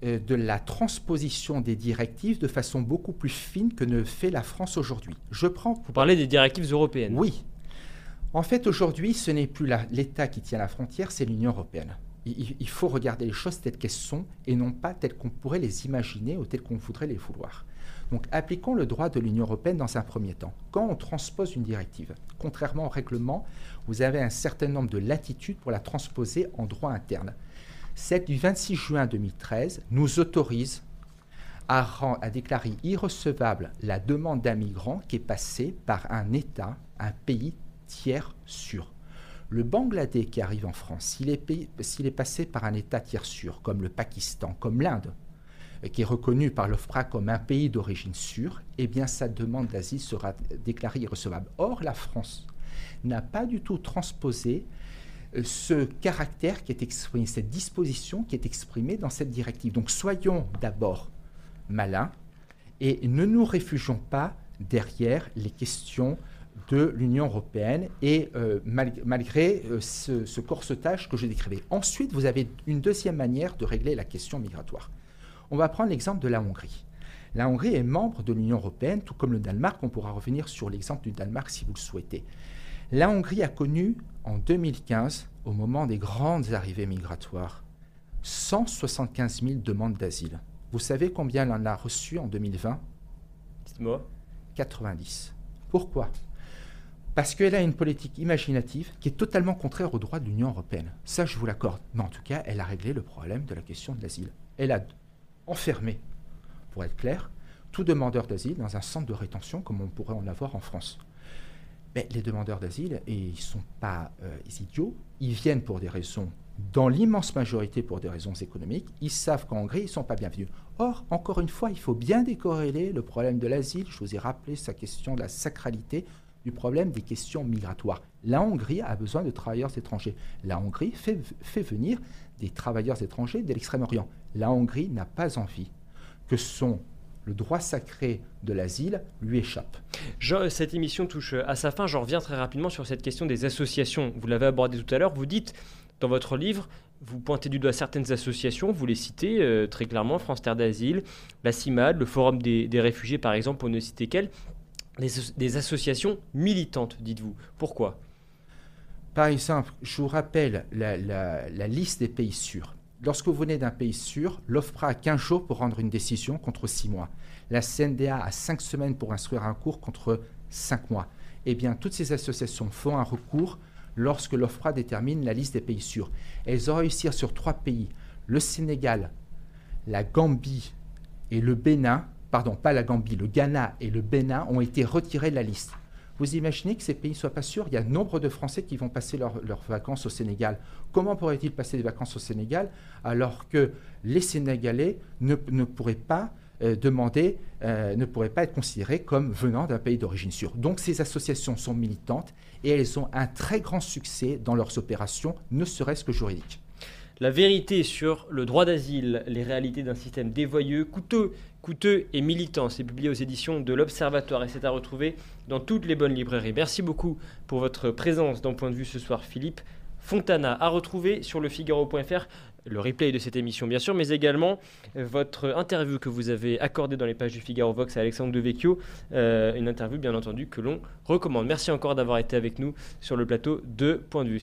Speaker 6: euh, de la transposition des directives de façon beaucoup plus fine que ne fait la France aujourd'hui.
Speaker 3: Je prends. Vous parlez des directives européennes.
Speaker 6: Oui. En fait, aujourd'hui, ce n'est plus l'État qui tient la frontière, c'est l'Union européenne. Il, faut regarder les choses telles qu'elles sont et non pas telles qu'on pourrait les imaginer ou telles qu'on voudrait les vouloir. Donc appliquons le droit de l'Union européenne dans un premier temps. Quand on transpose une directive, contrairement au règlement, vous avez un certain nombre de latitudes pour la transposer en droit interne. Celle du 26 juin 2013 nous autorise à, déclarer irrecevable la demande d'un migrant qui est passé par un État, un pays tiers sûr. Le Bangladesh qui arrive en France, s'il est, passé par un État tiers sûr, comme le Pakistan, comme l'Inde, qui est reconnu par l'OFPRA comme un pays d'origine sûre, eh bien sa demande d'asile sera déclarée irrecevable. Or, la France n'a pas du tout transposé euh, ce caractère qui est exprimé, cette disposition qui est exprimée dans cette directive. Donc soyons d'abord malins et ne nous réfugions pas derrière les questions de l'Union européenne et euh, malgré euh, ce, corsetage que je décrivais. Ensuite, vous avez une deuxième manière de régler la question migratoire. On va prendre l'exemple de la Hongrie. La Hongrie est membre de l'Union européenne, tout comme le Danemark. On pourra revenir sur l'exemple du Danemark si vous le souhaitez. La Hongrie a connu en 2015, au moment des grandes arrivées migratoires, 175 000 demandes d'asile. Vous savez combien elle en a reçu en 2020
Speaker 3: Dites-moi.
Speaker 6: 90. Pourquoi? Parce qu'elle a une politique imaginative qui est totalement contraire aux droits de l'Union européenne. Ça, je vous l'accorde. Mais en tout cas, elle a réglé le problème de la question de l'asile. Elle a enfermé, pour être clair, tout demandeur d'asile dans un centre de rétention comme on pourrait en avoir en France. Mais les demandeurs d'asile, ils ne sont pas euh, idiots, ils viennent pour des raisons, dans l'immense majorité pour des raisons économiques, ils savent qu'en Hongrie, ils ne sont pas bienvenus. Or, encore une fois, il faut bien décorréler le problème de l'asile, je vous ai rappelé sa question de la sacralité, du problème des questions migratoires. La Hongrie a besoin de travailleurs étrangers. La Hongrie fait, fait venir des travailleurs étrangers de l'Extrême-Orient. La Hongrie n'a pas envie que son le droit sacré de l'asile lui échappe.
Speaker 3: cette émission touche à sa fin. Je reviens très rapidement sur cette question des associations. Vous l'avez abordé tout à l'heure. Vous dites dans votre livre, vous pointez du doigt certaines associations, vous les citez euh, très clairement, France Terre d'Asile, la CIMAD, le Forum des, réfugiés par exemple, pour ne citer qu'elles, des, associations militantes, dites-vous. Pourquoi?
Speaker 6: Par exemple, je vous rappelle la liste des pays sûrs. Lorsque vous venez d'un pays sûr, l'OFPRA a 15 jours pour rendre une décision contre 6 mois. La CNDA a 5 semaines pour instruire un cours contre 5 mois. Eh bien, toutes ces associations font un recours lorsque l'OFPRA détermine la liste des pays sûrs. Elles ont réussi sur trois pays, le Sénégal, la Gambie et le Bénin, pardon, pas la Gambie, le Ghana et le Bénin ont été retirés de la liste. Vous imaginez que ces pays ne soient pas sûrs Il y a nombre de Français qui vont passer leurs vacances au Sénégal. Comment pourraient-ils passer des vacances au Sénégal alors que les Sénégalais ne, pourraient pas euh, demander, euh, ne pourraient pas être considérés comme venant d'un pays d'origine sûre? Donc ces associations sont militantes et elles ont un très grand succès dans leurs opérations, ne serait-ce que juridiques.
Speaker 3: La vérité sur le droit d'asile, les réalités d'un système dévoyeux, coûteux, coûteux et militant. C'est publié aux éditions de l'Observatoire et c'est à retrouver dans toutes les bonnes librairies. Merci beaucoup pour votre présence dans Point de vue ce soir, Philippe. Fontana à retrouver sur le Figaro.fr le replay de cette émission bien sûr, mais également votre interview que vous avez accordée dans les pages du Figaro Vox à Alexandre Devecchio, une interview bien entendu que l'on recommande. Merci encore d'avoir été avec nous sur le plateau de Point de vue.